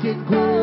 a quien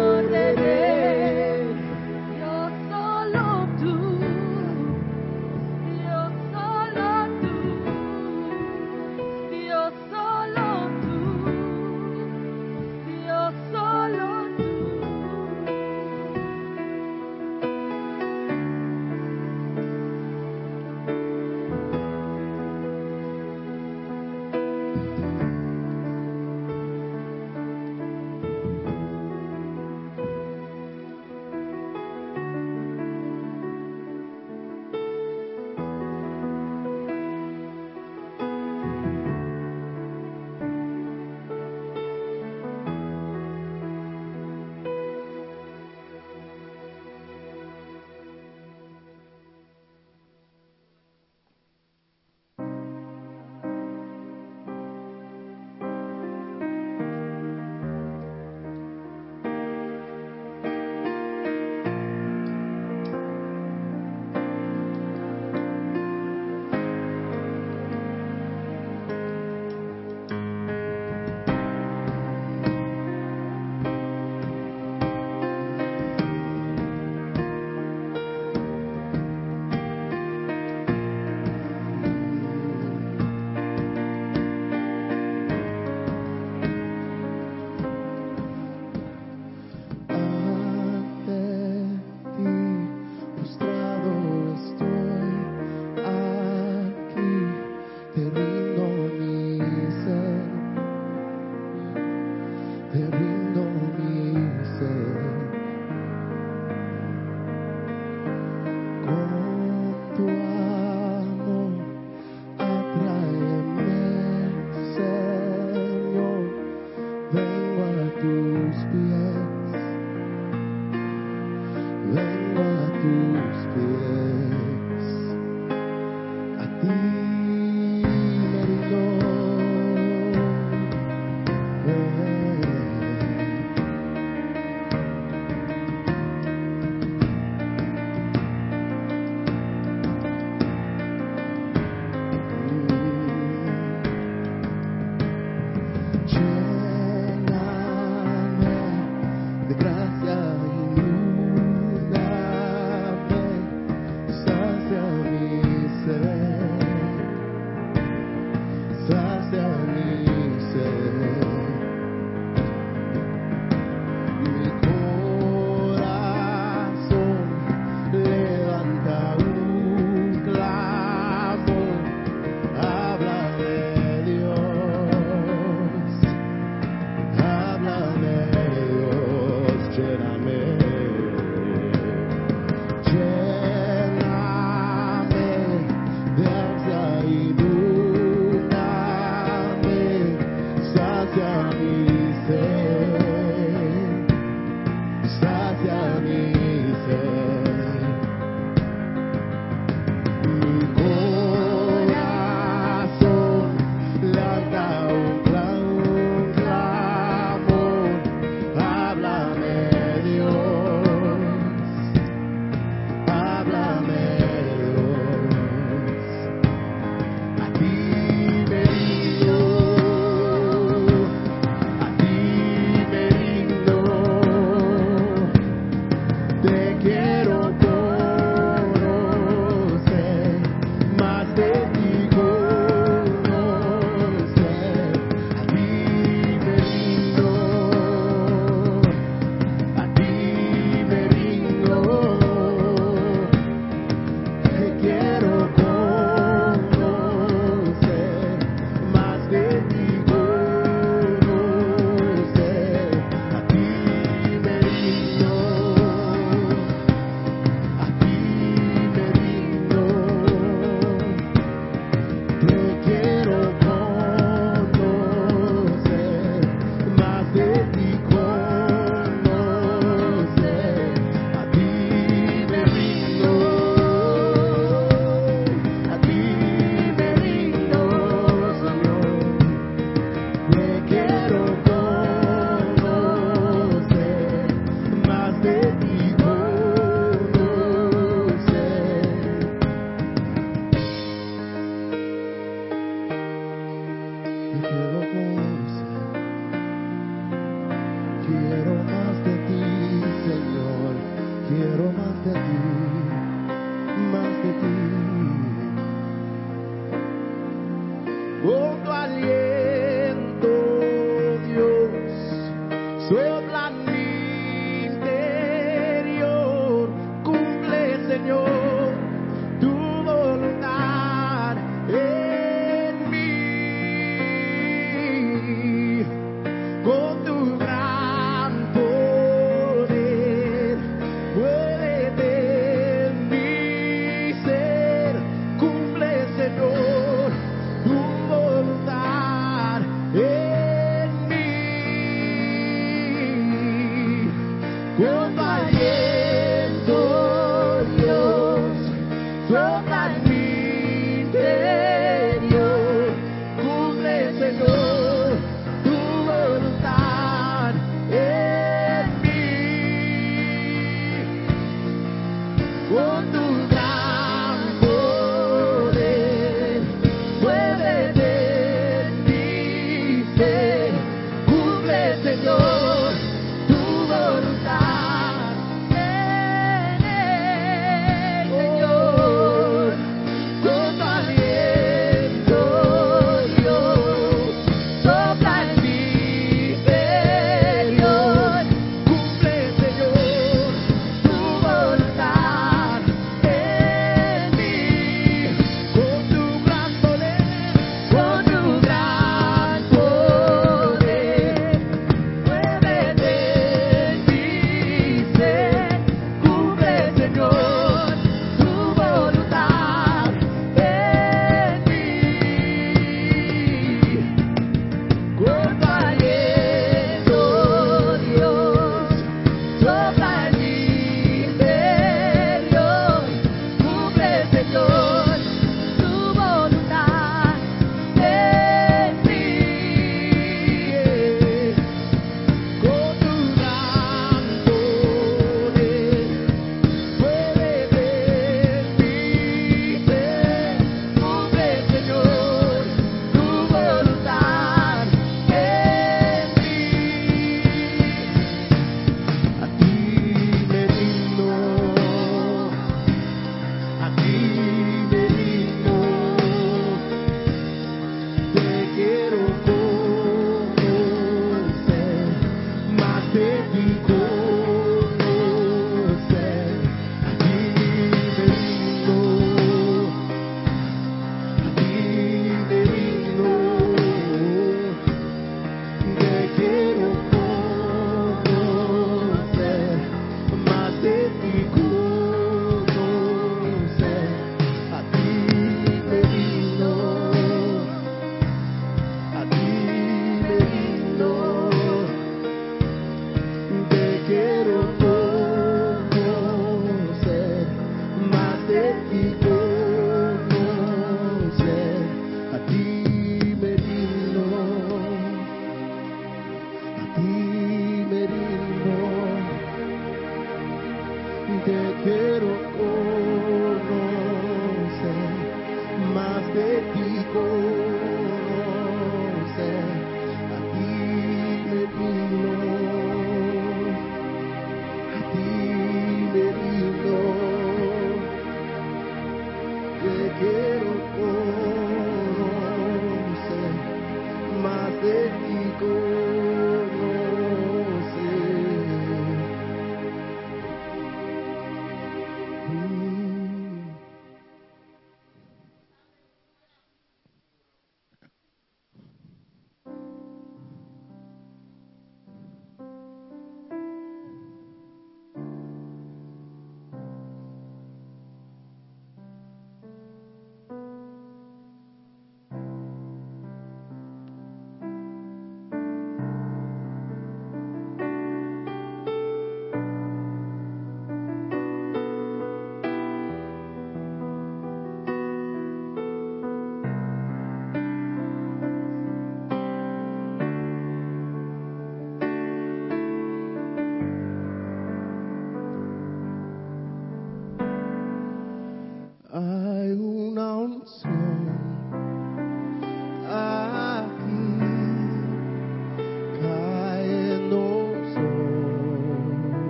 Jesus.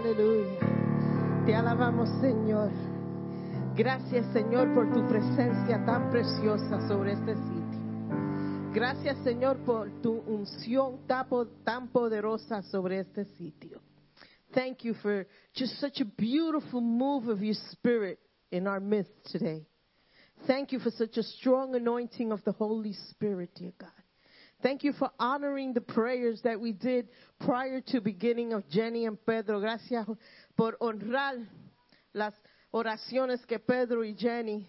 Aleluya. Te alabamos, Señor. Gracias, Señor, por tu presencia tan preciosa sobre este sitio. Gracias, Señor, por tu unción tan poderosa sobre este sitio. Thank you for just such a beautiful move of your spirit in our midst today. Thank you for such a strong anointing of the Holy Spirit, dear God. Thank you for honoring the prayers that we did prior to beginning of Jenny and Pedro. Gracias por honrar las oraciones que Pedro y Jenny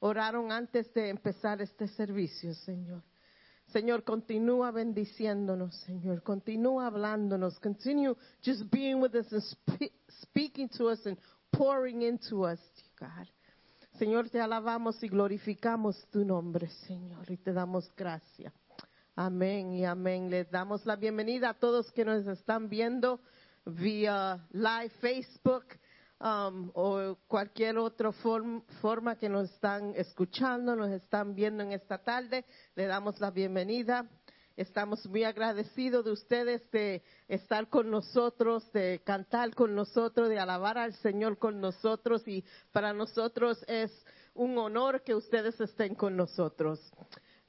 oraron antes de empezar este servicio, Señor. Señor, continúa bendiciéndonos, Señor. Continúa hablándonos. Continue just being with us and spe- speaking to us and pouring into us, God. Señor, te alabamos y glorificamos tu nombre, Señor, y te damos gracias. Amén y amén. Les damos la bienvenida a todos que nos están viendo vía live Facebook um, o cualquier otra form- forma que nos están escuchando, nos están viendo en esta tarde. Le damos la bienvenida. Estamos muy agradecidos de ustedes de estar con nosotros, de cantar con nosotros, de alabar al Señor con nosotros y para nosotros es un honor que ustedes estén con nosotros.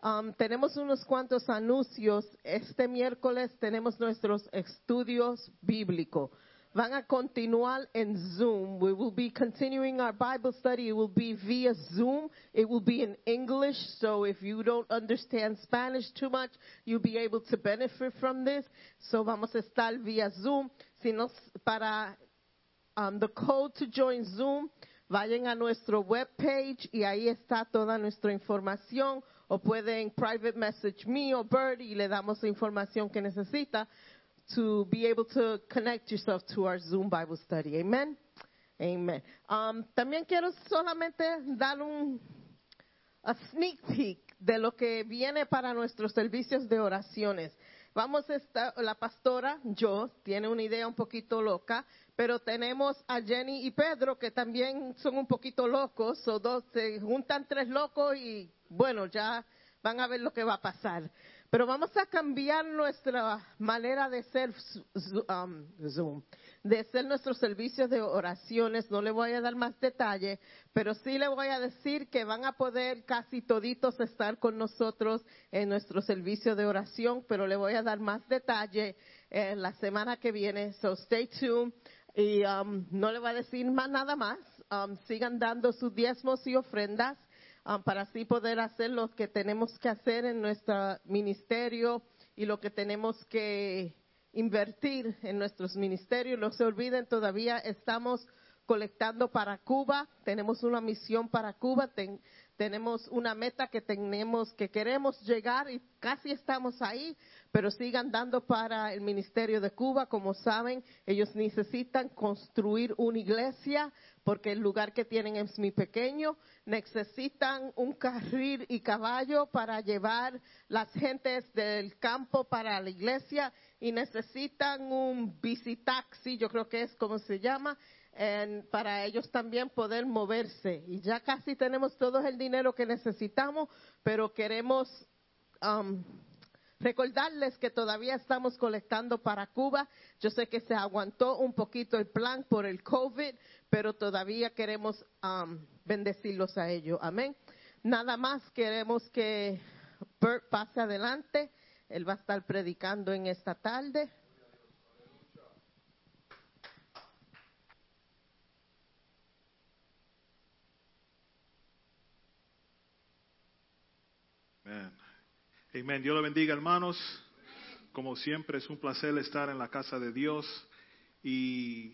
Um, tenemos unos cuantos anuncios. Este miércoles tenemos nuestros estudios bíblicos. Van a continuar en Zoom. We will be continuing our Bible study. It will be via Zoom. It will be in English. So if you don't understand Spanish too much, you'll be able to benefit from this. So vamos a estar via Zoom. Si nos, para um, the code to join Zoom, vayan a nuestro webpage y ahí está toda nuestra información. O pueden private message me o Bird y le damos la información que necesita to be able to connect yourself to our Zoom Bible study. Amen. Amen. Um, también quiero solamente dar un a sneak peek de lo que viene para nuestros servicios de oraciones. Vamos a estar, la pastora, yo, tiene una idea un poquito loca, pero tenemos a Jenny y Pedro que también son un poquito locos, o dos, se juntan tres locos y bueno, ya van a ver lo que va a pasar. Pero vamos a cambiar nuestra manera de ser um, Zoom, de hacer nuestros servicios de oraciones. No le voy a dar más detalle, pero sí le voy a decir que van a poder casi toditos estar con nosotros en nuestro servicio de oración, pero le voy a dar más detalle en la semana que viene. So stay tuned. Y um, no le voy a decir más nada más. Um, sigan dando sus diezmos y ofrendas um, para así poder hacer lo que tenemos que hacer en nuestro ministerio y lo que tenemos que invertir en nuestros ministerios. No se olviden, todavía estamos colectando para Cuba. Tenemos una misión para Cuba. Tenemos una meta que tenemos, que queremos llegar y casi estamos ahí, pero sigan dando para el Ministerio de Cuba. Como saben, ellos necesitan construir una iglesia porque el lugar que tienen es muy pequeño. Necesitan un carril y caballo para llevar las gentes del campo para la iglesia y necesitan un visitaxi, yo creo que es como se llama, en- para ellos también poder moverse. Y ya casi tenemos todo el dinero que necesitamos, pero queremos um, recordarles que todavía estamos colectando para Cuba. Yo sé que se aguantó un poquito el plan por el COVID, pero todavía queremos um, bendecirlos a ellos. Amén. Nada más queremos que Bert pase adelante. Él va a estar predicando en esta tarde. Amén. Amén. Dios lo bendiga, hermanos. Como siempre, es un placer estar en la casa de Dios y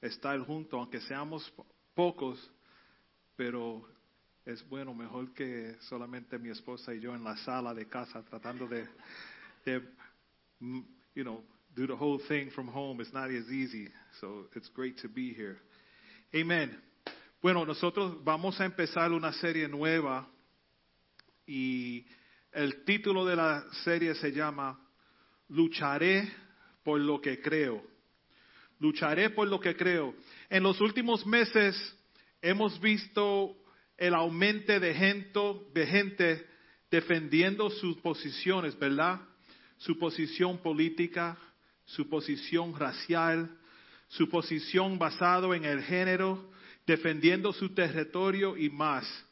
estar juntos, aunque seamos po- pocos, pero es bueno, mejor que solamente mi esposa y yo en la sala de casa tratando de, de mm, you know, do the whole thing from home. It's not as easy, so it's great to be here. Amen. Bueno, nosotros vamos a empezar una serie nueva y el título de la serie se llama Lucharé por lo que creo. Lucharé por lo que creo. En los últimos meses hemos visto el aumento de gente, de gente defendiendo sus posiciones, ¿verdad? Su posición política, su posición racial, su posición basado en el género, defendiendo su territorio y más.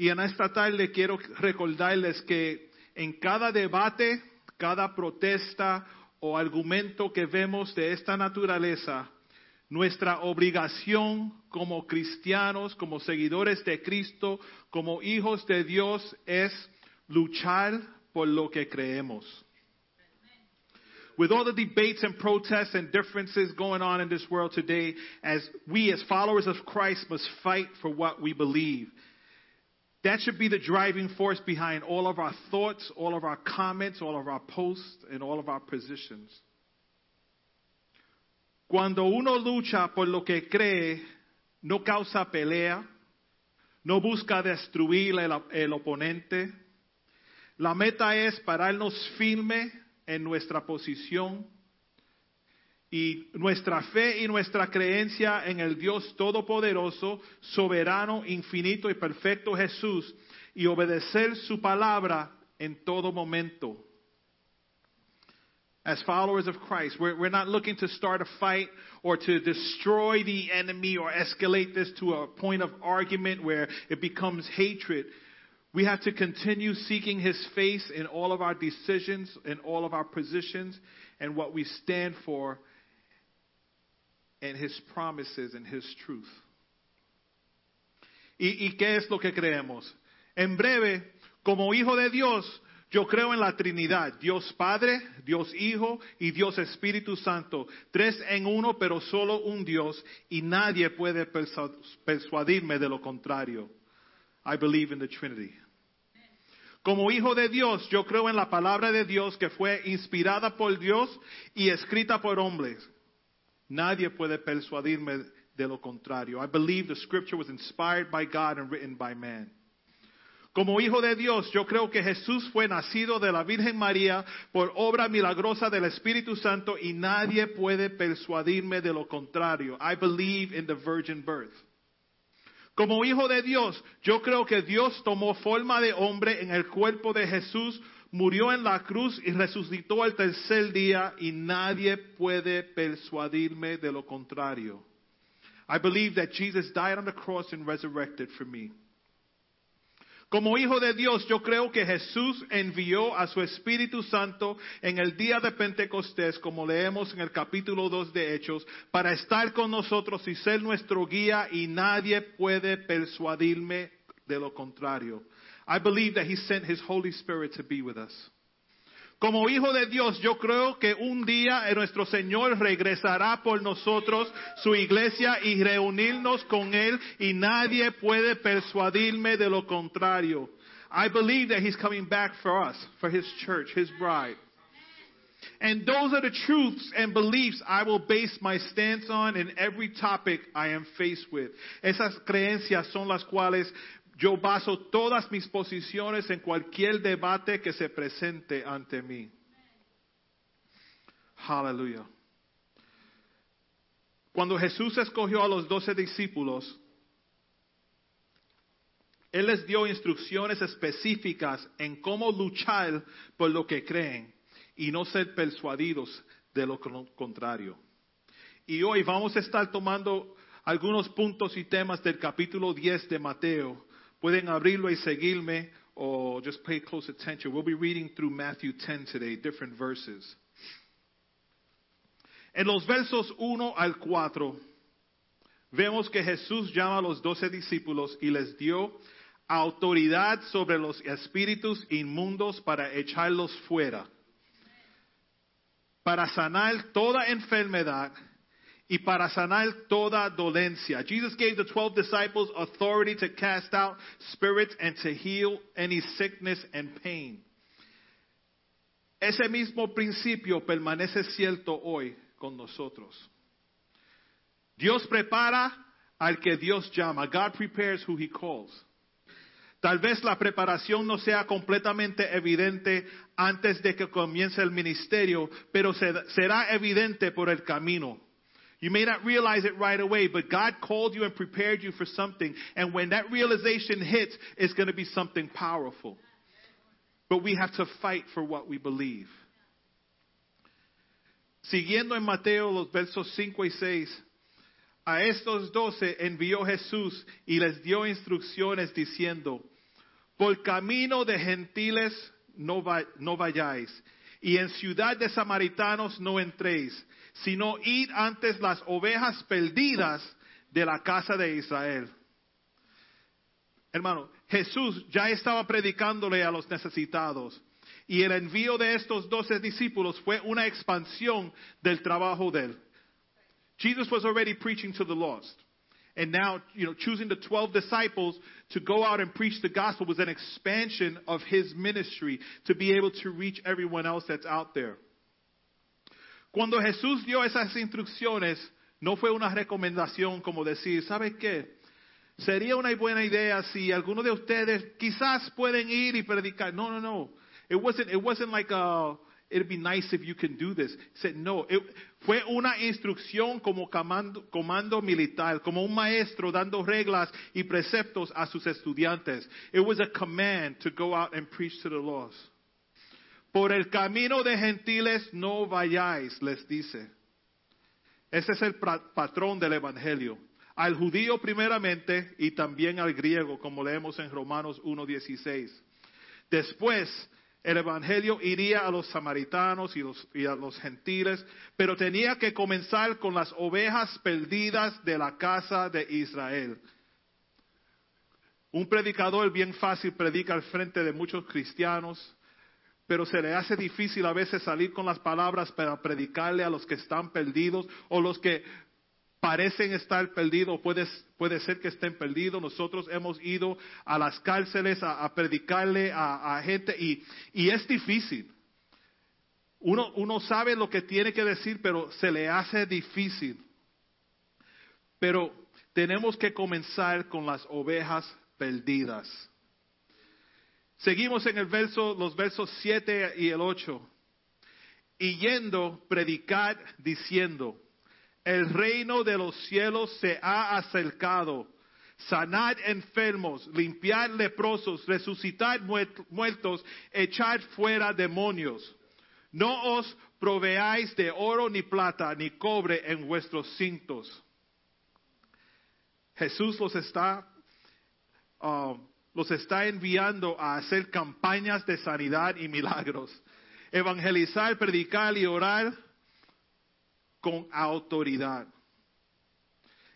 Y en esta tarde quiero recordarles que en cada debate, cada protesta o argumento que vemos de esta naturaleza, nuestra obligación como cristianos, como seguidores de Cristo, como hijos de Dios es luchar por lo que creemos. With all the debates and protests and differences going on in this world today, as we as followers of Christ must fight for what we believe. That should be the driving force behind all of our thoughts, all of our comments, all of our posts, and all of our positions. Cuando uno lucha por lo que cree, no causa pelea, no busca destruir el, el oponente. La meta es pararnos firme en nuestra posición y nuestra fe y nuestra creencia en el Dios Todopoderoso, soberano, infinito y perfecto Jesús y obedecer su palabra en todo momento. As followers of Christ, we're, we're not looking to start a fight or to destroy the enemy or escalate this to a point of argument where it becomes hatred. We have to continue seeking His face in all of our decisions, in all of our positions, and what we stand for, and His promises and His truth. ¿Y, ¿Y qué es lo que creemos? En breve, como hijo de Dios, yo creo en la Trinidad, Dios Padre, Dios Hijo y Dios Espíritu Santo, tres en uno, pero solo un Dios, y nadie puede persu- persuadirme de lo contrario. I believe in the Trinity. Como hijo de Dios, yo creo en la palabra de Dios que fue inspirada por Dios y escrita por hombres. Nadie puede persuadirme de lo contrario. I believe the scripture was inspired by God and written by man. Como hijo de Dios, yo creo que Jesús fue nacido de la Virgen María por obra milagrosa del Espíritu Santo y nadie puede persuadirme de lo contrario. I believe in the virgin birth. Como hijo de Dios, yo creo que Dios tomó forma de hombre en el cuerpo de Jesús, murió en la cruz y resucitó al tercer día y nadie puede persuadirme de lo contrario. I believe that Jesus died on the cross and resurrected for me. Como hijo de Dios, yo creo que Jesús envió a su Espíritu Santo en el día de Pentecostés, como leemos en el capítulo 2 de Hechos, para estar con nosotros y ser nuestro guía y nadie puede persuadirme de lo contrario. I believe that he sent his Holy Spirit to be with us. Como hijo de Dios, yo creo que un día nuestro Señor regresará por nosotros, su iglesia, y reunirnos con Él, y nadie puede persuadirme de lo contrario. I believe that He's coming back for us, for His church, His bride. And those are the truths and beliefs I will base my stance on in every topic I am faced with. Esas creencias son las cuales yo baso todas mis posiciones en cualquier debate que se presente ante mí. Aleluya. Cuando Jesús escogió a los doce discípulos, Él les dio instrucciones específicas en cómo luchar por lo que creen y no ser persuadidos de lo contrario. Y hoy vamos a estar tomando algunos puntos y temas del capítulo 10 de Mateo. Pueden abrirlo y seguirme or just pay close attention. We'll be reading through Matthew 10 today, different verses. En los versos 1 al 4, vemos que Jesús llama a los doce discípulos y les dio autoridad sobre los espíritus inmundos para echarlos fuera, para sanar toda enfermedad y para sanar toda dolencia. Jesus gave the 12 disciples authority to cast out spirits and to heal any sickness and pain. Ese mismo principio permanece cierto hoy con nosotros. Dios prepara al que Dios llama. God prepares who he calls. Tal vez la preparación no sea completamente evidente antes de que comience el ministerio, pero será evidente por el camino. You may not realize it right away, but God called you and prepared you for something. And when that realization hits, it's going to be something powerful. But we have to fight for what we believe. Siguiendo en Mateo los versos 5 y 6, a estos doce envió Jesús y les dio instrucciones diciendo, por camino de gentiles no, va- no vayáis, y en ciudad de samaritanos no entréis, sino id antes las ovejas perdidas de la casa de Israel. Hermano, Jesús ya estaba predicándole a los necesitados. Y el envío de estos doce discípulos fue una expansión del trabajo de él. Jesus was already preaching to the lost. And now, you know, choosing the 12 disciples to go out and preach the gospel was an expansion of his ministry to be able to reach everyone else that's out there. Cuando Jesús dio esas instrucciones, no fue una recomendación como decir, ¿sabe qué? Sería una buena idea si alguno de ustedes quizás pueden ir y predicar. No, no, no. It wasn't, it wasn't like a, it'd be nice if you can do this. He said, no. It- fue una instrucción como comando, comando militar, como un maestro dando reglas y preceptos a sus estudiantes. It was a command to go out and preach to the lost. Por el camino de gentiles no vayáis, les dice. Ese es el patrón del Evangelio. Al judío primeramente y también al griego, como leemos en Romanos 1.16. Después, el Evangelio iría a los samaritanos y, los- y a los gentiles, pero tenía que comenzar con las ovejas perdidas de la casa de Israel. Un predicador bien fácil predica al frente de muchos cristianos, pero se le hace difícil a veces salir con las palabras para predicarle a los que están perdidos o los que parecen estar perdidos, puede, puede ser que estén perdidos. Nosotros hemos ido a las cárceles a, predicarle a, a gente y, y es difícil. Uno, uno sabe lo que tiene que decir, pero se le hace difícil. Pero tenemos que comenzar con las ovejas perdidas. Seguimos en el verso, los versos 7 y el 8. Y yendo, predicad diciendo, el reino de los cielos se ha acercado. Sanad enfermos, limpiad leprosos, resucitad muert- muertos, echad fuera demonios. No os proveáis de oro ni plata ni cobre en vuestros cintos. Jesús los está, ah, los está enviando a hacer campañas de sanidad y milagros. Evangelizar, predicar y orar con autoridad.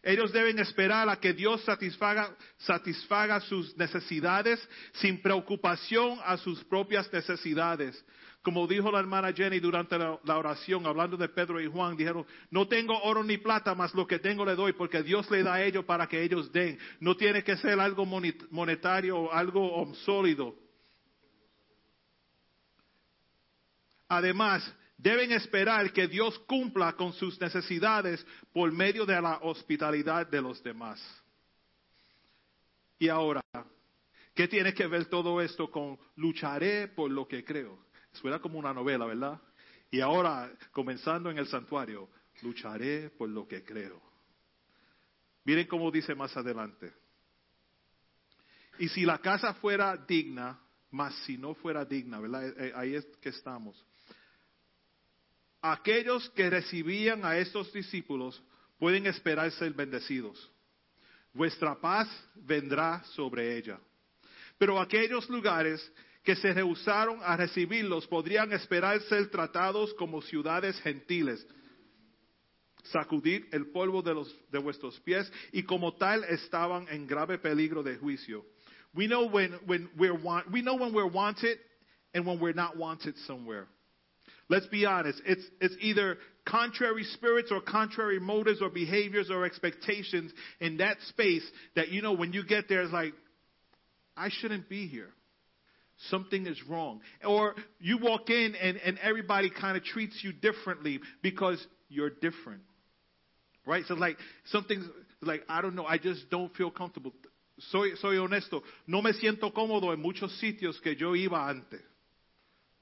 Ellos deben esperar a que Dios satisfaga, satisfaga sus necesidades sin preocupación a sus propias necesidades. Como dijo la hermana Jenny durante la, oración, hablando de Pedro y Juan, dijeron, no tengo oro ni plata, mas lo que tengo le doy, porque Dios le da a ellos para que ellos den. No tiene que ser algo monetario o algo sólido. Además, deben esperar que Dios cumpla con sus necesidades por medio de la hospitalidad de los demás. Y ahora, ¿qué tiene que ver todo esto con lucharé por lo que creo? Suena como una novela, ¿verdad? Y ahora, comenzando en el santuario, lucharé por lo que creo. Miren cómo dice más adelante. Y si la casa fuera digna, más si no fuera digna, ¿verdad? Eh, eh, Ahí es que estamos aquellos que recibían a estos discípulos pueden esperar ser bendecidos. Vuestra paz vendrá sobre ella. Pero aquellos lugares que se rehusaron a recibirlos podrían esperar ser tratados como ciudades gentiles, sacudir el polvo de, los, de vuestros pies y como tal estaban en grave peligro de juicio. We know when, when we're want, we know when we're wanted and when we're not wanted somewhere. Let's be honest. It's, it's either contrary spirits or contrary motives or behaviors or expectations in that space that, you know, when you get there, it's like, I shouldn't be here. Something is wrong. Or you walk in and, and everybody kind of treats you differently because you're different. Right? So like something's like, I don't know, I just don't feel comfortable. Soy, soy honesto. No me siento cómodo en muchos sitios que yo iba antes.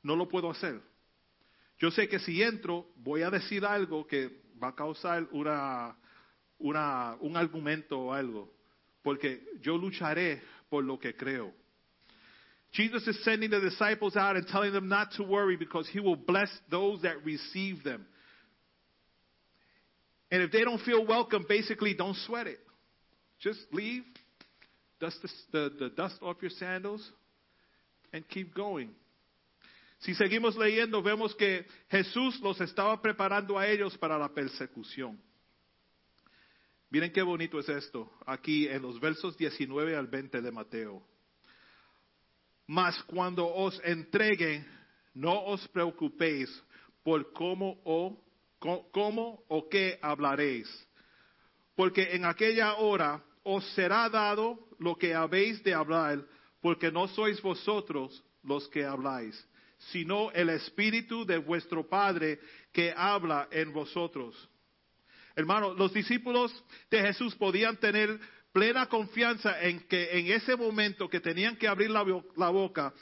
No lo puedo hacer. Yo sé que si entro voy a decir algo que va a causar una, una, un argumento o algo, porque yo lucharé por lo que creo. Jesus is sending the disciples out and telling them not to worry because he will bless those that receive them. And if they don't feel welcome, basically don't sweat it. Just leave, dust the, the, the dust off your sandals, and keep going. Si seguimos leyendo, vemos que Jesús los estaba preparando a ellos para la persecución. Miren qué bonito es esto, aquí en los versos 19 al 20 de Mateo. Mas cuando os entreguen, no os preocupéis por cómo o, cómo o qué hablaréis, porque en aquella hora os será dado lo que habéis de hablar, porque no sois vosotros los que habláis, sino el Espíritu de vuestro Padre que habla en vosotros. Hermano, los discípulos de Jesús podían tener plena confianza en que en ese momento que tenían que abrir la, bo- la boca,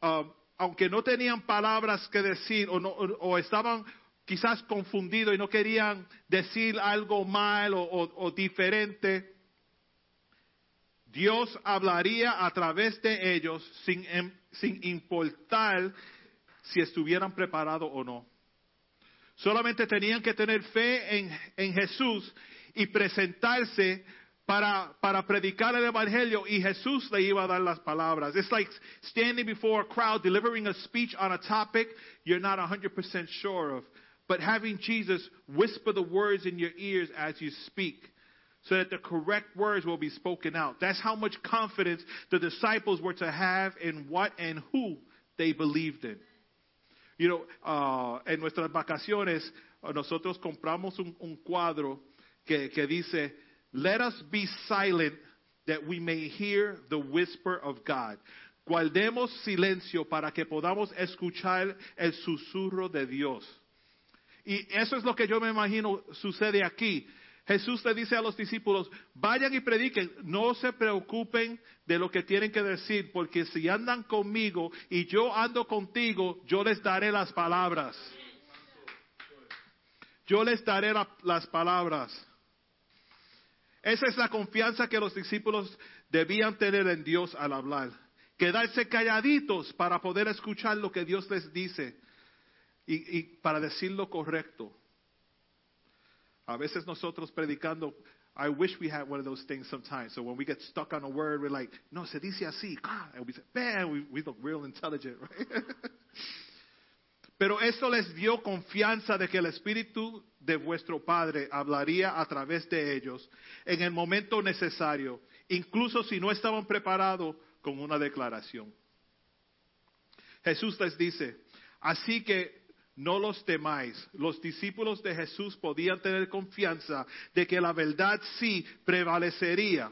ah, aunque no tenían palabras que decir o, no- estaban quizás confundidos y no querían decir algo mal o, o- o diferente, Dios hablaría a través de ellos sin, em- sin importar si estuvieran preparados o no. Solamente tenían que tener fe en, en Jesús y presentarse para, para predicar el Evangelio y Jesús le iba a dar las palabras. It's like standing before a crowd delivering a speech on a topic you're not 100% sure of, but having Jesus whisper the words in your ears as you speak so that the correct words will be spoken out. That's how much confidence the disciples were to have in what and who they believed in. You know, uh, en nuestras vacaciones uh, nosotros compramos un, un cuadro que, que dice, let us be silent that we may hear the whisper of God. Guardemos silencio para que podamos escuchar el susurro de Dios. Y eso es lo que yo me imagino sucede aquí. Jesús le dice a los discípulos, vayan y prediquen, no se preocupen de lo que tienen que decir, porque si andan conmigo y yo ando contigo, yo les daré las palabras. Yo les daré la- las palabras. Esa es la confianza que los discípulos debían tener en Dios al hablar. Quedarse calladitos para poder escuchar lo que Dios les dice y, para decir lo correcto. A veces nosotros predicando, I wish we had one of those things sometimes. So when we get stuck on a word, we're like, no, se dice así. ah, And we say, man, we, we look real intelligent, right? Pero eso les dio confianza de que el Espíritu de vuestro Padre hablaría a través de ellos en el momento necesario, incluso si no estaban preparados con una declaración. Jesús les dice, así que no los temáis. Los discípulos de Jesús podían tener confianza de que la verdad sí prevalecería.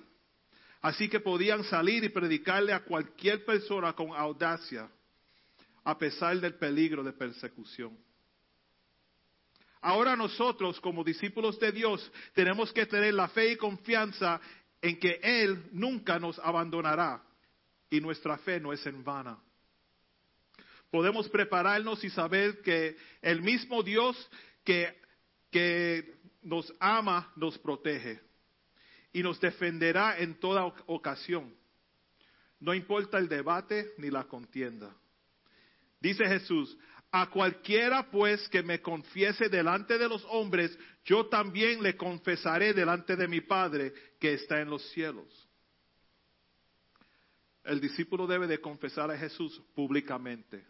Así que podían salir y predicarle a cualquier persona con audacia, a pesar del peligro de persecución. Ahora nosotros, como discípulos de Dios, tenemos que tener la fe y confianza en que Él nunca nos abandonará y nuestra fe no es en vana. Podemos prepararnos y saber que el mismo Dios que, que nos ama nos protege y nos defenderá en toda oc- ocasión. No importa el debate ni la contienda. Dice Jesús, a cualquiera pues que me confiese delante de los hombres, yo también le confesaré delante de mi Padre que está en los cielos. El discípulo debe de confesar a Jesús públicamente,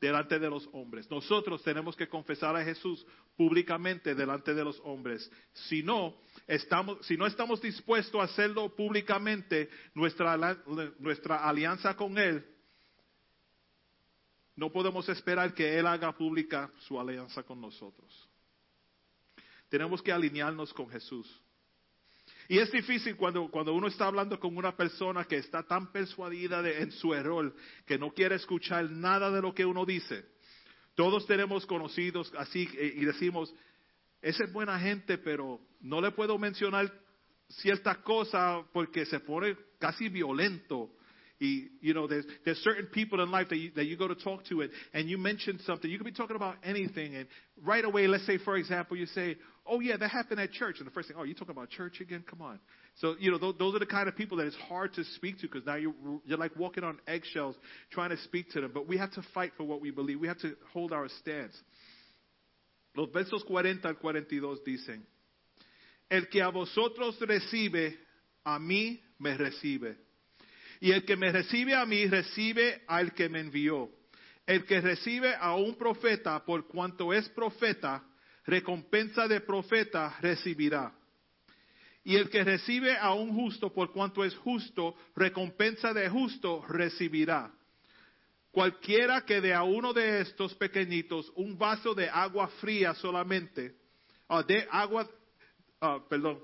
delante de los hombres. Nosotros tenemos que confesar a Jesús públicamente delante de los hombres. Si no, estamos, si no estamos dispuestos a hacerlo públicamente, nuestra, alianza con Él no podemos esperar que Él haga pública su alianza con nosotros. Tenemos que alinearnos con Jesús. Y es difícil cuando, cuando uno está hablando con una persona que está tan persuadida de- en su error que no quiere escuchar nada de lo que uno dice. Todos tenemos conocidos así eh, y decimos, esa es buena gente, pero no le puedo mencionar cierta cosa porque se pone casi violento. Y, you know, there's, there's certain people in life that you, that you go to talk to and, and you mention something. You could be talking about anything and right away, let's say, for example, you say, oh yeah, that happened at church. And the first thing, oh, you talking about church again? Come on. So, you know, those, those are the kind of people that it's hard to speak to because now you're, you're like walking on eggshells trying to speak to them. But we have to fight for what we believe. We have to hold our stance. Los versos 40 al 42 dicen, el que a vosotros recibe, a mí me recibe. Y el que me recibe a mí, recibe al que me envió. El que recibe a un profeta, por cuanto es profeta, recompensa de profeta recibirá. Y el que recibe a un justo, por cuanto es justo, recompensa de justo recibirá. Cualquiera que dé a uno de estos pequeñitos un vaso de agua fría solamente, ah, de agua, ah, perdón,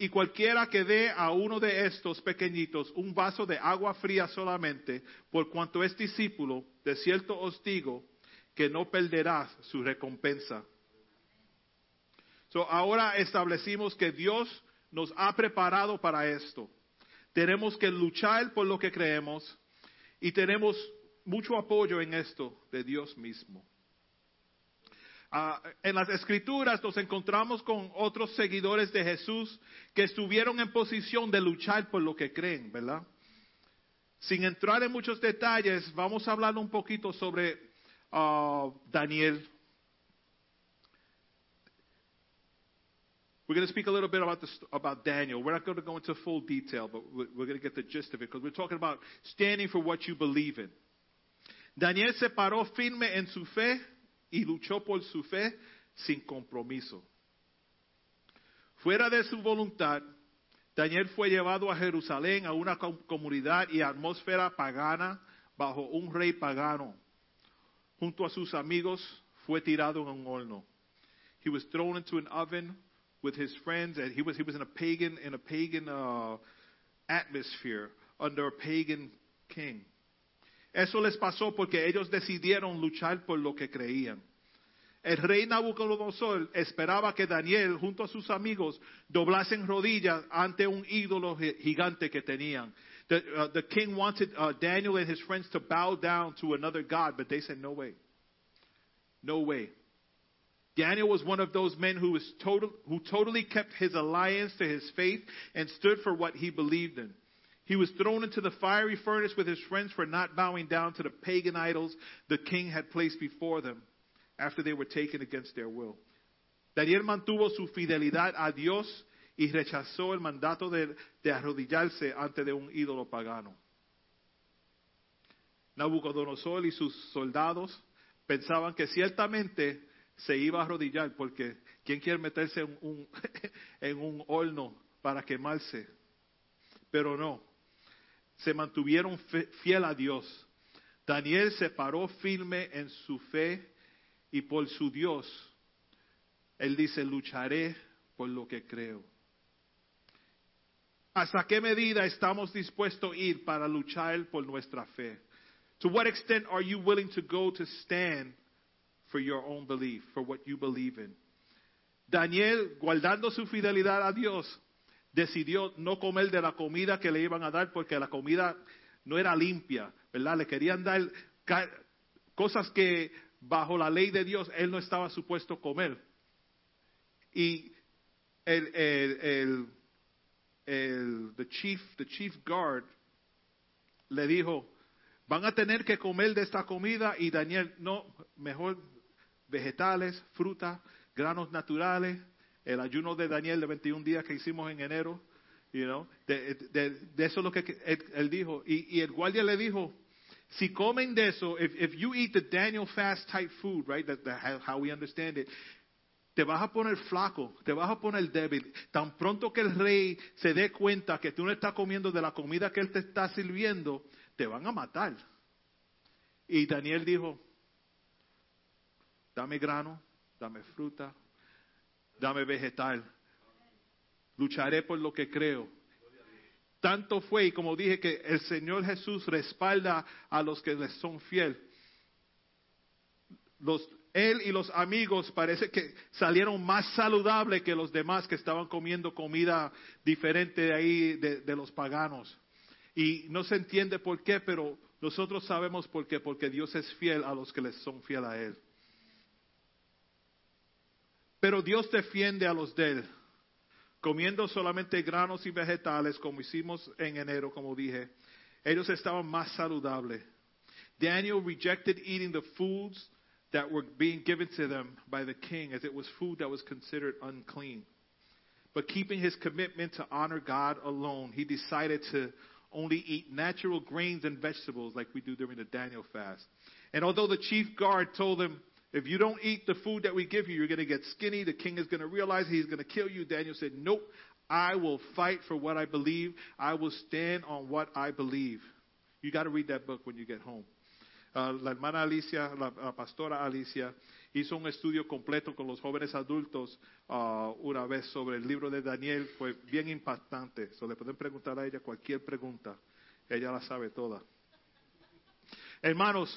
y cualquiera que dé a uno de estos pequeñitos un vaso de agua fría solamente, por cuanto es discípulo, de cierto os digo que no perderá su recompensa. So, ahora establecimos que Dios nos ha preparado para esto. Tenemos que luchar por lo que creemos y tenemos mucho apoyo en esto de Dios mismo. Ah, en las escrituras nos encontramos con otros seguidores de Jesús que estuvieron en posición de luchar por lo que creen, ¿verdad? Sin entrar en muchos detalles, vamos a hablar un poquito sobre ah, Daniel. We're going to speak a little bit about, this, about Daniel. We're not going to go into full detail, but we're going to get the gist of it because we're talking about standing for what you believe in. Daniel se paró firme en su fe y luchó por su fe sin compromiso. Fuera de su voluntad, Daniel fue llevado a Jerusalén a una com- comunidad y atmósfera pagana bajo un rey pagano. Junto a sus amigos fue tirado en un horno. He was thrown into an oven with his friends, and he was he was in a pagan in a pagan uh, atmosphere under a pagan king. Eso les pasó porque ellos decidieron luchar por lo que creían. El rey Nabucodonosor esperaba que Daniel junto a sus amigos doblasen rodillas ante un ídolo gigante que tenían. The, uh, the king wanted uh, Daniel and his friends to bow down to another god, but they said, no way. No way. Daniel was one of those men who, was total, who totally kept his alliance to his faith and stood for what he believed in. He was thrown into the fiery furnace with his friends for not bowing down to the pagan idols the king had placed before them after they were taken against their will. Daniel mantuvo su fidelidad a Dios y rechazó el mandato de, arrodillarse ante un ídolo pagano. Nabucodonosor y sus soldados pensaban que ciertamente se iba a arrodillar porque ¿quién quiere meterse en un, en un horno para quemarse? Pero no, se mantuvieron fiel a Dios. Daniel se paró firme en su fe y por su Dios, él dice, lucharé por lo que creo. ¿Hasta qué medida estamos dispuestos a ir para luchar por nuestra fe? To what extent are you willing to go to stand for your own belief, for what you believe in? Daniel, guardando su fidelidad a Dios, decidió no comer de la comida que le iban a dar porque la comida no era limpia, ¿verdad? Le querían dar cosas que bajo la ley de Dios él no estaba supuesto comer. Y el, el, el, el- chief, the chief guard le dijo, van a tener que comer de esta comida y Daniel, no, mejor vegetales, fruta, granos naturales, el ayuno de Daniel de 21 días que hicimos en enero, you know, de, eso es lo que él, dijo. Y, el guardia le dijo, si comen de eso, if, you eat the Daniel fast type food, right, that, how we understand it, te vas a poner flaco, te vas a poner débil. Tan pronto que el rey se dé cuenta que tú no estás comiendo de la comida que él te está sirviendo, te van a matar. Y Daniel dijo, dame grano, dame fruta, dame vegetal. Lucharé por lo que creo. Tanto fue, y como dije, que el Señor Jesús respalda a los que les son fiel. Los, él y los amigos parece que salieron más saludables que los demás que estaban comiendo comida diferente de ahí, de, de los paganos. Y no se entiende por qué, pero nosotros sabemos por qué, porque Dios es fiel a los que les son fiel a Él. Pero Dios defiende a los de Él, comiendo solamente granos y vegetales, como hicimos en enero, como dije. Ellos estaban más saludables. Daniel rejected eating the foods that were being given to them by the king, as it was food that was considered unclean. But keeping his commitment to honor God alone, he decided to only eat natural grains and vegetables like we do during the Daniel fast. And although the chief guard told him, if you don't eat the food that we give you, you're going to get skinny. The king is going to realize he's going to kill you. Daniel said, Nope, I will fight for what I believe. I will stand on what I believe. You got to read that book when you get home. Uh, la hermana Alicia, la, la pastora Alicia, hizo un estudio completo con los jóvenes adultos uh, una vez sobre el libro de Daniel. Fue bien impactante. So, le pueden preguntar a ella cualquier pregunta. Ella la sabe toda. Hermanos,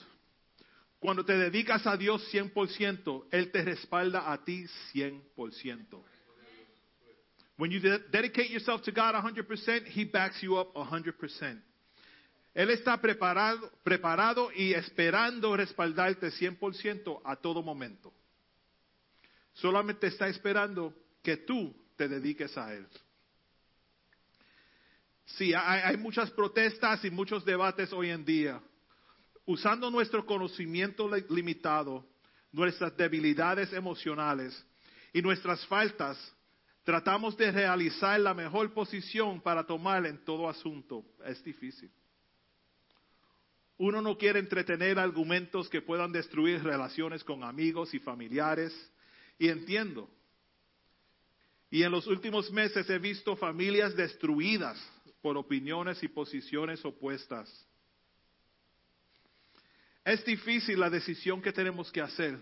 cuando te dedicas a Dios 100%, Él te respalda a ti 100%. When you de- dedicate yourself to God 100%, He backs you up 100%. Él está preparado, preparado y esperando respaldarte 100% a todo momento. Solamente está esperando que tú te dediques a Él. Sí, hay, hay muchas protestas y muchos debates hoy en día. Usando nuestro conocimiento li- limitado, nuestras debilidades emocionales y nuestras faltas, tratamos de realizar la mejor posición para tomar en todo asunto. Es difícil. Uno no quiere entretener argumentos que puedan destruir relaciones con amigos y familiares. Y entiendo. Y en los últimos meses he visto familias destruidas por opiniones y posiciones opuestas. Es difícil la decisión que tenemos que hacer.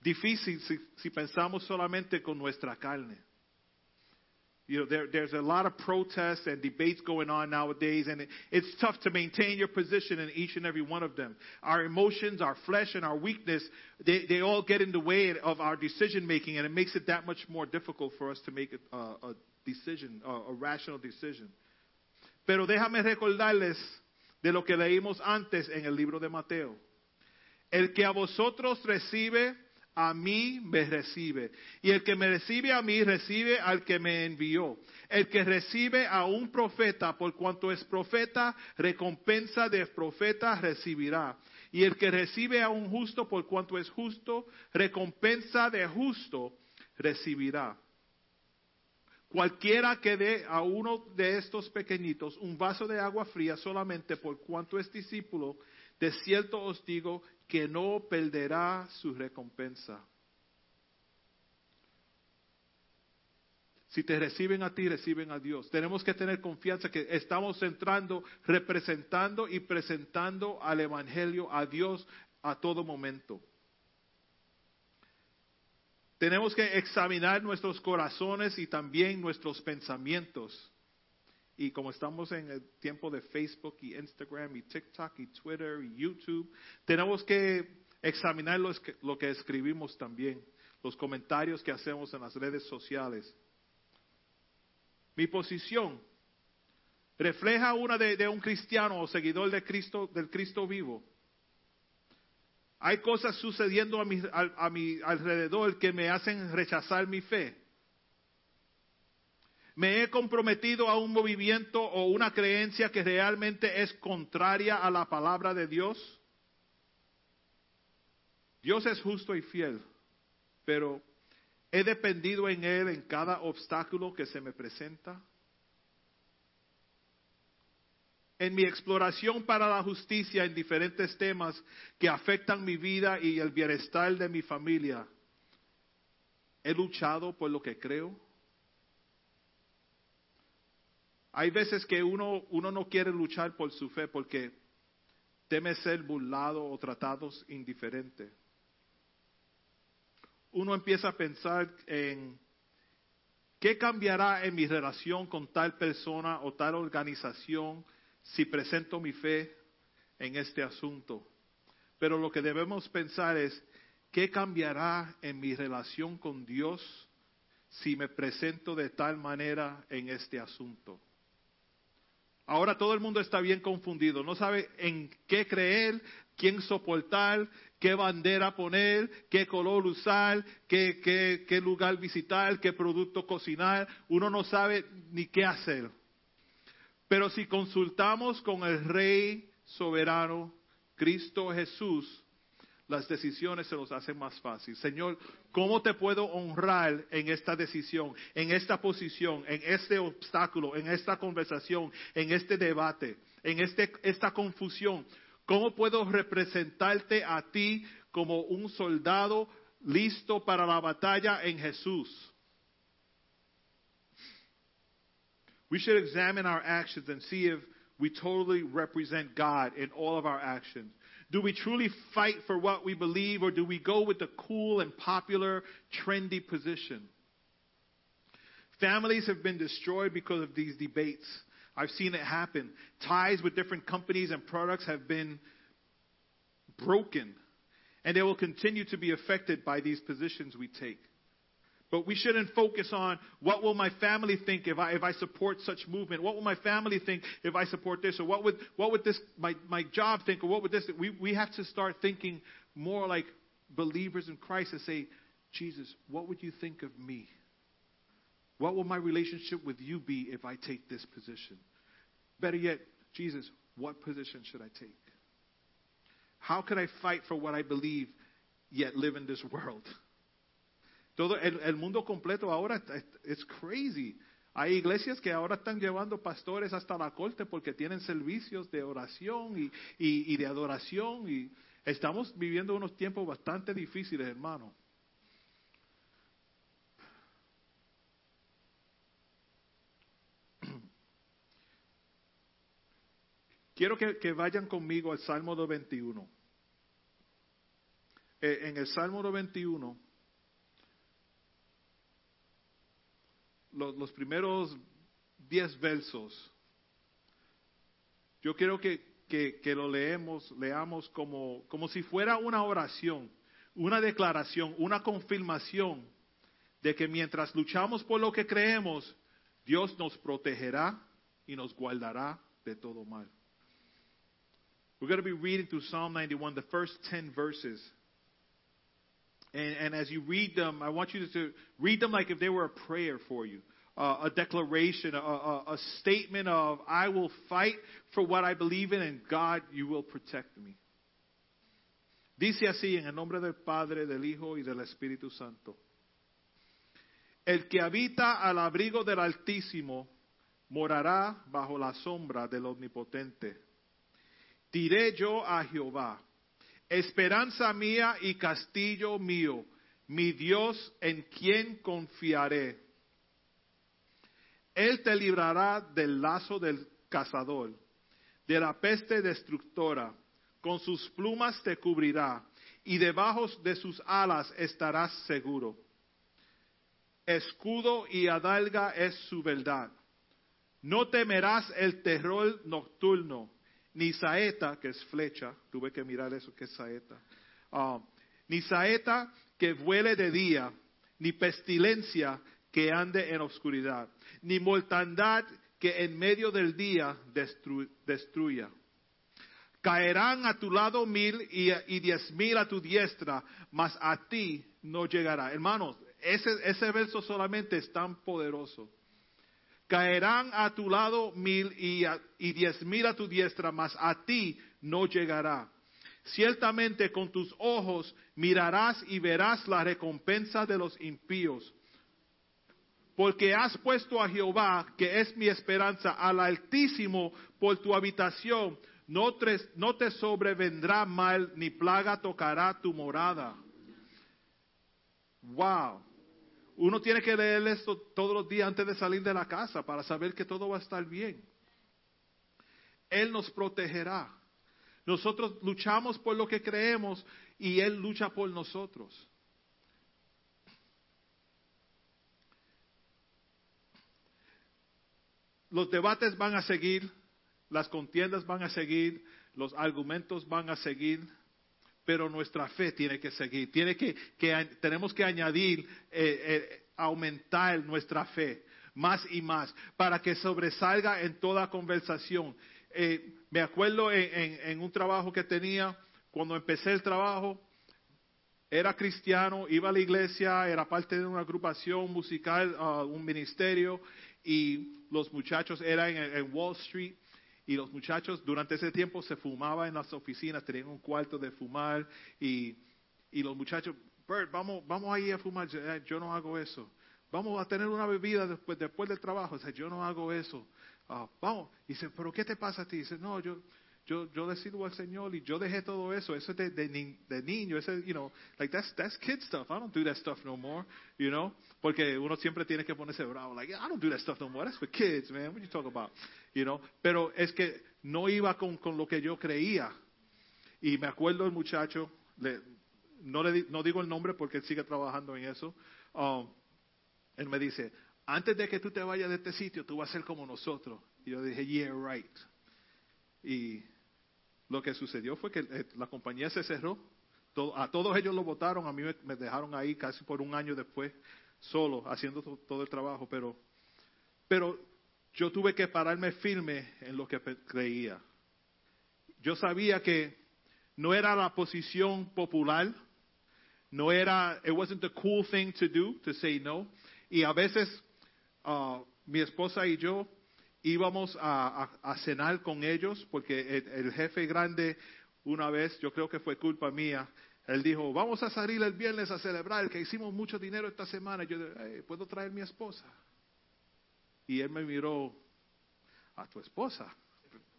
Difícil si, si pensamos solamente con nuestra carne. You know, there, there's a lot of protests and debates going on nowadays, and it, it's tough to maintain your position in each and every one of them. Our emotions, our flesh, and our weakness, they, they all get in the way of our decision making, and it makes it that much more difficult for us to make a, a, decision, a, a rational decision. Pero déjame recordarles de lo que leímos antes en el libro de Mateo. El que a vosotros recibe, a mí me recibe. Y el que me recibe a mí, recibe al que me envió. El que recibe a un profeta, por cuanto es profeta, recompensa de profeta recibirá. Y el que recibe a un justo, por cuanto es justo, recompensa de justo recibirá. Cualquiera que dé a uno de estos pequeñitos un vaso de agua fría solamente por cuanto es discípulo, de cierto os digo que no perderá su recompensa. Si te reciben a ti, reciben a Dios. Tenemos que tener confianza que estamos entrando, representando y presentando al Evangelio, a Dios, a todo momento. Tenemos que examinar nuestros corazones y también nuestros pensamientos. Y como estamos en el tiempo de Facebook y Instagram y TikTok y Twitter y YouTube, tenemos que examinar lo que, escribimos también, los comentarios que hacemos en las redes sociales. Mi posición refleja una de, de un cristiano o seguidor de Cristo, del Cristo vivo. Hay cosas sucediendo a mi, a, mi alrededor que me hacen rechazar mi fe. Me he comprometido a un movimiento o una creencia que realmente es contraria a la palabra de Dios. Dios es justo y fiel, pero he dependido en Él en cada obstáculo que se me presenta. En mi exploración para la justicia en diferentes temas que afectan mi vida y el bienestar de mi familia, he luchado por lo que creo. Hay veces que uno, uno no quiere luchar por su fe porque teme ser burlado o tratados indiferente. Uno empieza a pensar en qué cambiará en mi relación con tal persona o tal organización si presento mi fe en este asunto. Pero lo que debemos pensar es, ¿qué cambiará en mi relación con Dios si me presento de tal manera en este asunto? Ahora todo el mundo está bien confundido, no sabe en qué creer, quién soportar, qué bandera poner, qué color usar, qué, qué, lugar visitar, qué producto cocinar. Uno no sabe ni qué hacer. Pero si consultamos con el Rey soberano, Cristo Jesús, las decisiones se nos hacen más fácil. Señor, ¿cómo te puedo honrar en esta decisión, en esta posición, en este obstáculo, en esta conversación, en este debate, en este, esta confusión? ¿Cómo puedo representarte a ti como un soldado listo para la batalla en Jesús? We should examine our actions and see if we totally represent God in all of our actions. Do we truly fight for what we believe or do we go with the cool and popular, trendy position? Families have been destroyed because of these debates. I've seen it happen. Ties with different companies and products have been broken, and they will continue to be affected by these positions we take. But we shouldn't focus on what will my family think if I if I support such movement. What will my family think if I support this? Or what would what would this my my job think? Or what would this? We we have to start thinking more like believers in Christ and say, Jesus, what would you think of me? What will my relationship with you be if I take this position? Better yet, Jesus, what position should I take? How can I fight for what I believe yet live in this world? Todo el, mundo completo ahora es crazy. Hay iglesias que ahora están llevando pastores hasta la corte porque tienen servicios de oración y, y, y de adoración y estamos viviendo unos tiempos bastante difíciles, hermano. Quiero que, que vayan conmigo al Salmo 21. Eh, en el Salmo 21, los, primeros 10 versos, yo quiero que, que, que lo leemos, leamos como, como si fuera una oración, una declaración, una confirmación de que mientras luchamos por lo que creemos, Dios nos protegerá y nos guardará de todo mal. We're going to be reading through Psalm 91, the first 10 verses. And, and as you read them, I want you to read them like if they were a prayer for you, uh, a declaration, a, a, a statement of, I will fight for what I believe in, and God, you will protect me. Dice así en el nombre del Padre, del Hijo y del Espíritu Santo. El que habita al abrigo del Altísimo morará bajo la sombra del Omnipotente. Diré yo a Jehová, esperanza mía y castillo mío, mi Dios en quien confiaré. Él te librará del lazo del cazador, de la peste destructora, con sus plumas te cubrirá, y debajo de sus alas estarás seguro. Escudo y adalga es su verdad. No temerás el terror nocturno, ni saeta, que es flecha, tuve que mirar eso que es saeta, Ah, ni saeta que vuele de día, ni pestilencia que ande en oscuridad, ni mortandad que en medio del día destru- destruya. Caerán a tu lado mil y, y diez mil a tu diestra, mas a ti no llegará. Hermanos, ese, ese verso solamente es tan poderoso. Caerán a tu lado mil y, diez mil a tu diestra, mas a ti no llegará. Ciertamente con tus ojos mirarás y verás la recompensa de los impíos. Porque has puesto a Jehová, que es mi esperanza, al Altísimo por tu habitación. No te, no te sobrevendrá mal, ni plaga tocará tu morada. Wow. Uno tiene que leer esto todos los días antes de salir de la casa para saber que todo va a estar bien. Él nos protegerá. Nosotros luchamos por lo que creemos y Él lucha por nosotros. Los debates van a seguir, las contiendas van a seguir, los argumentos van a seguir, pero nuestra fe tiene que seguir. Tiene que, que tenemos que añadir, eh, eh, aumentar nuestra fe más y más para que sobresalga en toda conversación. Eh, me acuerdo en, en- un trabajo que tenía, cuando empecé el trabajo, era cristiano, iba a la iglesia, era parte de una agrupación musical, ah, un ministerio, y los muchachos eran en Wall Street. Y los muchachos durante ese tiempo se fumaba en las oficinas, tenían un cuarto de fumar y, y los muchachos, Bert, vamos, vamos a ir a fumar, yo, "Eh, no hago eso. Vamos a tener una bebida después, después del trabajo, o sea, yo no hago eso. Ah, vamos, y dice, pero ¿qué te pasa a ti? dice, no, yo, yo, yo le al Señor y yo dejé todo eso, eso es de, de, de niño, ese, you know, like that's, that's kid stuff, I don't do that stuff no more, you know, porque uno siempre tiene que ponerse bravo, like, I don't do that stuff no more, that's for kids, man, what you talk about, you know, pero es que no iba con, con lo que yo creía, y me acuerdo el muchacho, le- no, le, no digo el nombre porque él sigue trabajando en eso, um, él me dice, antes de que tú te vayas de este sitio, tú vas a ser como nosotros. Y yo dije, yeah, right. Y lo que sucedió fue que eh, la compañía se cerró. A todos ellos lo votaron, a mí me, dejaron ahí casi por un año después, solo, haciendo to- todo el trabajo. Pero, pero yo tuve que pararme firme en lo que creía. Yo sabía que no era la posición popular, no era, it wasn't the cool thing to do, to say no. Y a veces ah, mi esposa y yo íbamos a, cenar con ellos porque el, jefe grande una vez, yo creo que fue culpa mía, él dijo, vamos a salir el viernes a celebrar que hicimos mucho dinero esta semana. Yo "Hey, ¿puedo traer mi esposa? Y él me miró, a tu esposa,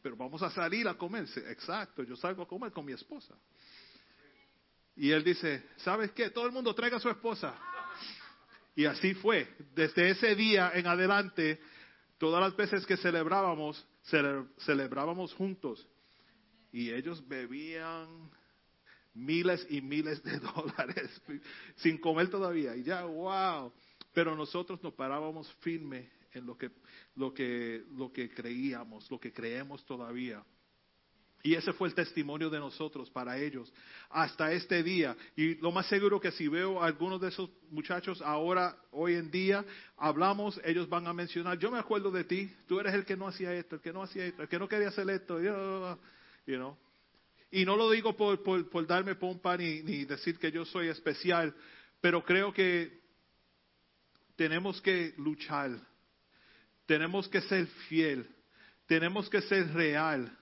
pero vamos a salir a comer. Exacto, yo salgo a comer con mi esposa. Y él dice, ¿sabes qué? Todo el mundo traiga a su esposa. Y así fue. Desde ese día en adelante, todas las veces que celebrábamos, cele- celebrábamos juntos. Y ellos bebían miles y miles de dólares sin comer todavía. Y ya, wow. Pero nosotros nos parábamos firme en lo que, lo que, lo que creíamos, lo que creemos todavía. Y ese fue el testimonio de nosotros para ellos hasta este día. Y lo más seguro que si veo a algunos de esos muchachos ahora, hoy en día, hablamos, ellos van a mencionar, yo me acuerdo de ti, tú eres el que no hacía esto, el que no hacía esto, el que no quería hacer esto, yo, you know. Y no lo digo por, por, por darme pompa ni, ni decir que yo soy especial, pero creo que tenemos que luchar, tenemos que ser fiel, tenemos que ser real,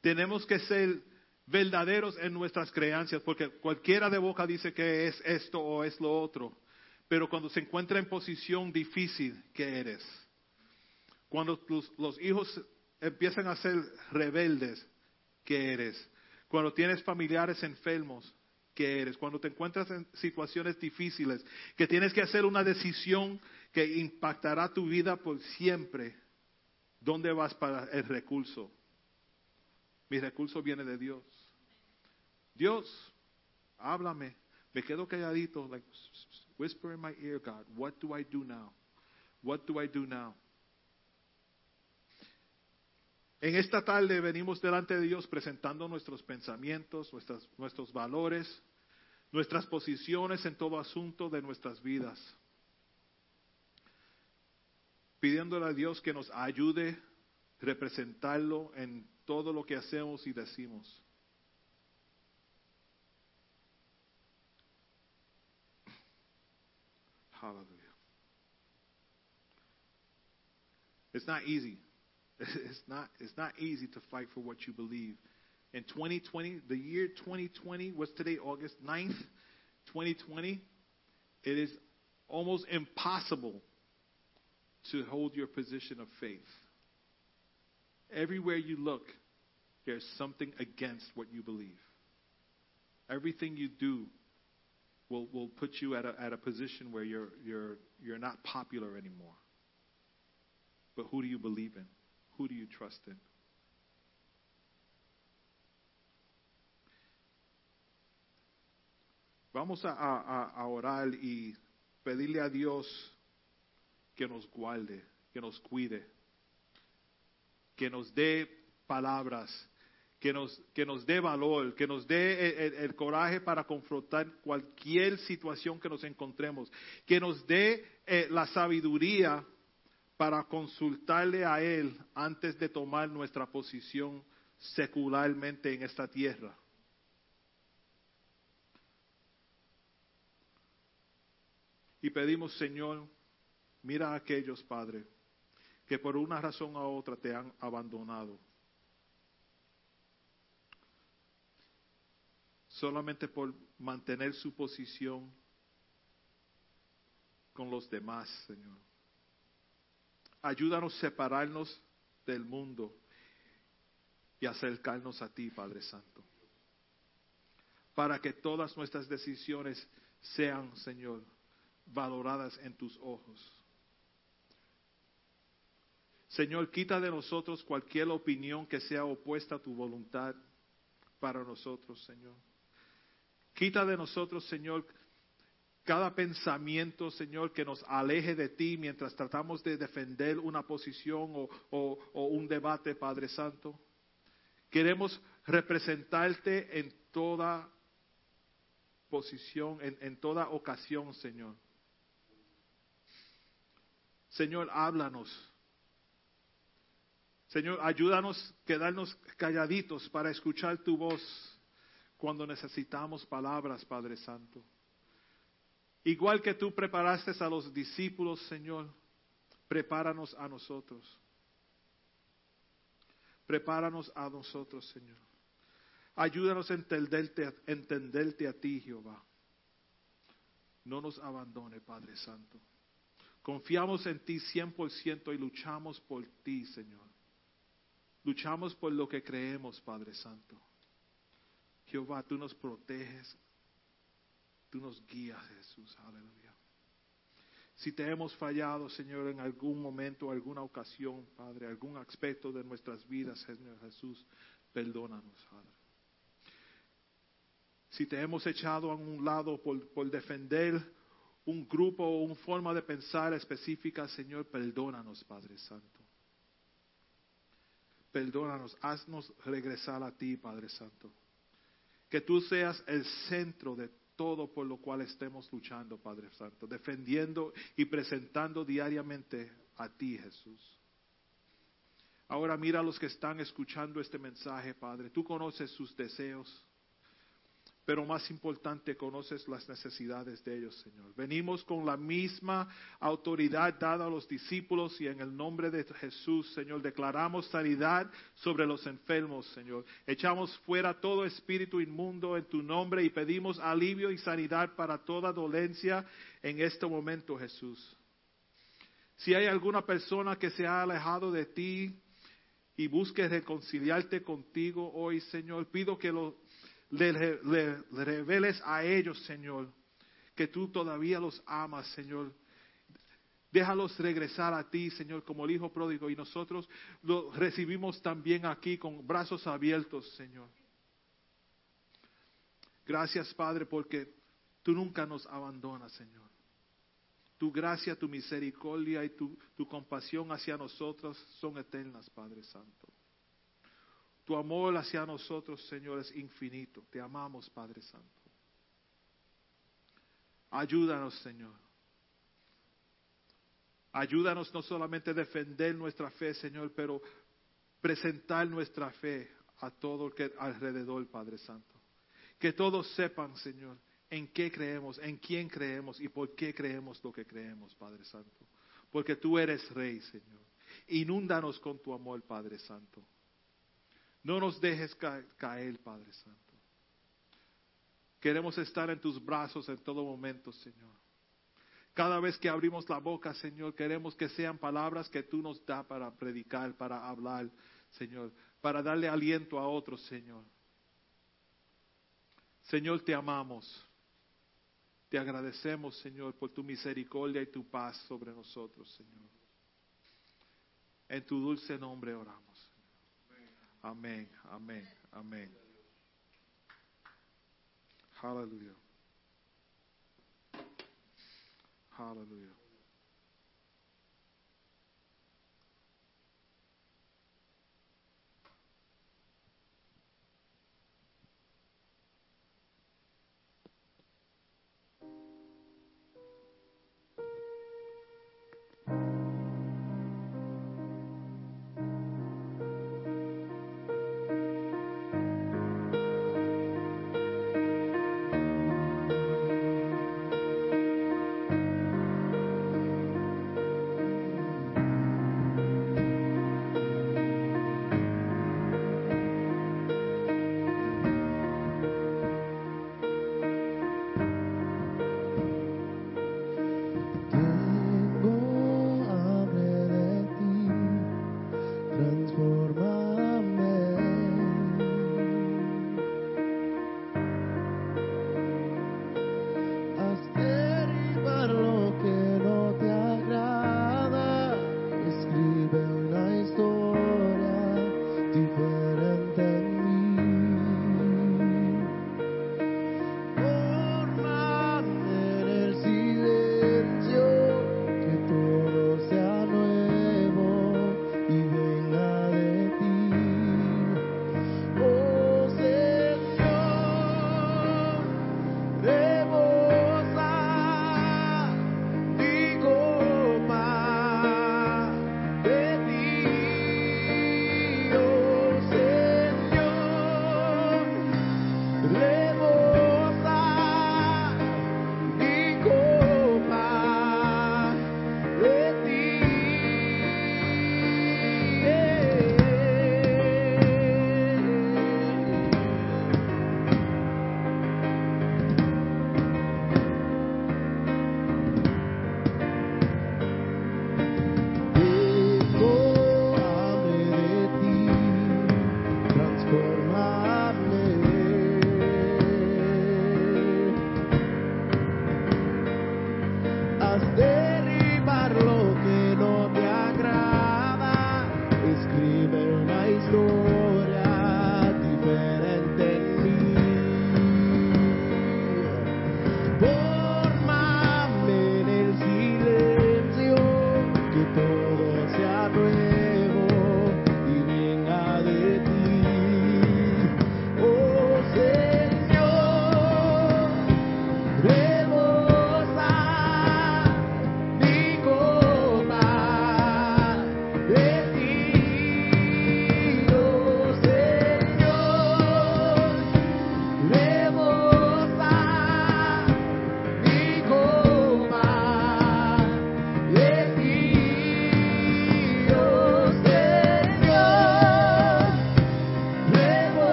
tenemos que ser verdaderos en nuestras creencias, porque cualquiera de boca dice que es esto o es lo otro, pero cuando se encuentra en posición difícil, ¿qué eres? Cuando los, hijos empiezan a ser rebeldes, ¿qué eres? Cuando tienes familiares enfermos, ¿qué eres? Cuando te encuentras en situaciones difíciles, que tienes que hacer una decisión que impactará tu vida por siempre, ¿dónde vas para el recurso? Mi recurso viene de Dios. Dios, háblame. Me quedo calladito, like, whisper in my ear, God, what do I do now? What do I do now? En esta tarde venimos delante de Dios presentando nuestros pensamientos, nuestras, nuestros valores, nuestras posiciones en todo asunto de nuestras vidas. Pidiéndole a Dios que nos ayude a representarlo en todo lo que hacemos y decimos. It's not easy. It's not, it's not easy to fight for what you believe. In 2020, the year 2020, was today, August 9th, 2020, it is almost impossible to hold your position of faith. Everywhere you look, there's something against what you believe. Everything you do will, will put you at a, at a position where you're, you're, you're not popular anymore. But who do you believe in? Who do you trust in? Vamos a, a- a orar y pedirle a Dios que nos guarde, que nos cuide, que nos dé palabras, que nos, que nos dé valor, que nos dé el, el- el coraje para confrontar cualquier situación que nos encontremos, que nos dé eh, la sabiduría para consultarle a Él antes de tomar nuestra posición secularmente en esta tierra. Y pedimos, Señor, Mira a aquellos, Padre, que por una razón u otra te han abandonado. Solamente por mantener su posición con los demás, Señor. Ayúdanos a separarnos del mundo y acercarnos a ti, Padre Santo. Para que todas nuestras decisiones sean, Señor, valoradas en tus ojos. Señor, quita de nosotros cualquier opinión que sea opuesta a tu voluntad para nosotros, Señor. Quita de nosotros, Señor, cada pensamiento, Señor, que nos aleje de ti mientras tratamos de defender una posición o, un debate, Padre Santo. Queremos representarte en toda posición, en toda ocasión, Señor. Señor, háblanos. Señor, ayúdanos a quedarnos calladitos para escuchar tu voz cuando necesitamos palabras, Padre Santo. Igual que tú preparaste a los discípulos, Señor, prepáranos a nosotros. Prepáranos a nosotros, Señor. Ayúdanos a entenderte, entenderte a ti, Jehová. No nos abandone, Padre Santo. Confiamos en ti 100% y luchamos por ti, Señor. Luchamos por lo que creemos, Padre Santo. Jehová, tú nos proteges, tú nos guías, Jesús. Aleluya. Si te hemos fallado, Señor, en algún momento, alguna ocasión, Padre, algún aspecto de nuestras vidas, Señor Jesús, perdónanos, Padre. Si te hemos echado a un lado por, por defender un grupo o una forma de pensar específica, Señor, perdónanos, Padre Santo. Perdónanos, haznos regresar a ti, Padre Santo. Que tú seas el centro de todo por lo cual estemos luchando, Padre Santo, defendiendo y presentando diariamente a ti, Jesús. Ahora mira a los que están escuchando este mensaje, Padre. Tú conoces sus deseos, pero más importante, conoces las necesidades de ellos, Señor. Venimos con la misma autoridad dada a los discípulos y en el nombre de Jesús, Señor, declaramos sanidad sobre los enfermos, Señor. Echamos fuera todo espíritu inmundo en tu nombre y pedimos alivio y sanidad para toda dolencia en este momento, Jesús. Si hay alguna persona que se ha alejado de ti y busque reconciliarte contigo hoy, Señor, pido que lo le, le- le reveles a ellos, Señor, que tú todavía los amas, Señor. Déjalos regresar a ti, Señor, como el Hijo pródigo, y nosotros lo recibimos también aquí con brazos abiertos, Señor. Gracias, Padre, porque tú nunca nos abandonas, Señor. Tu gracia, tu misericordia y tu, tu compasión hacia nosotros son eternas, Padre Santo. Tu amor hacia nosotros, Señor, es infinito. Te amamos, Padre Santo. Ayúdanos, Señor. Ayúdanos no solamente a defender nuestra fe, Señor, pero presentar nuestra fe a todo el que alrededor, Padre Santo. Que todos sepan, Señor, en qué creemos, en quién creemos y por qué creemos lo que creemos, Padre Santo. Porque tú eres Rey, Señor. Inúndanos con tu amor, Padre Santo. No nos dejes ca- caer, Padre Santo. Queremos estar en tus brazos en todo momento, Señor. Cada vez que abrimos la boca, Señor, queremos que sean palabras que tú nos das para predicar, para hablar, Señor, para darle aliento a otros, Señor. Señor, te amamos. Te agradecemos, Señor, por tu misericordia y tu paz sobre nosotros, Señor. En tu dulce nombre oramos. Amén, amén, amén. Aleluya. Aleluya.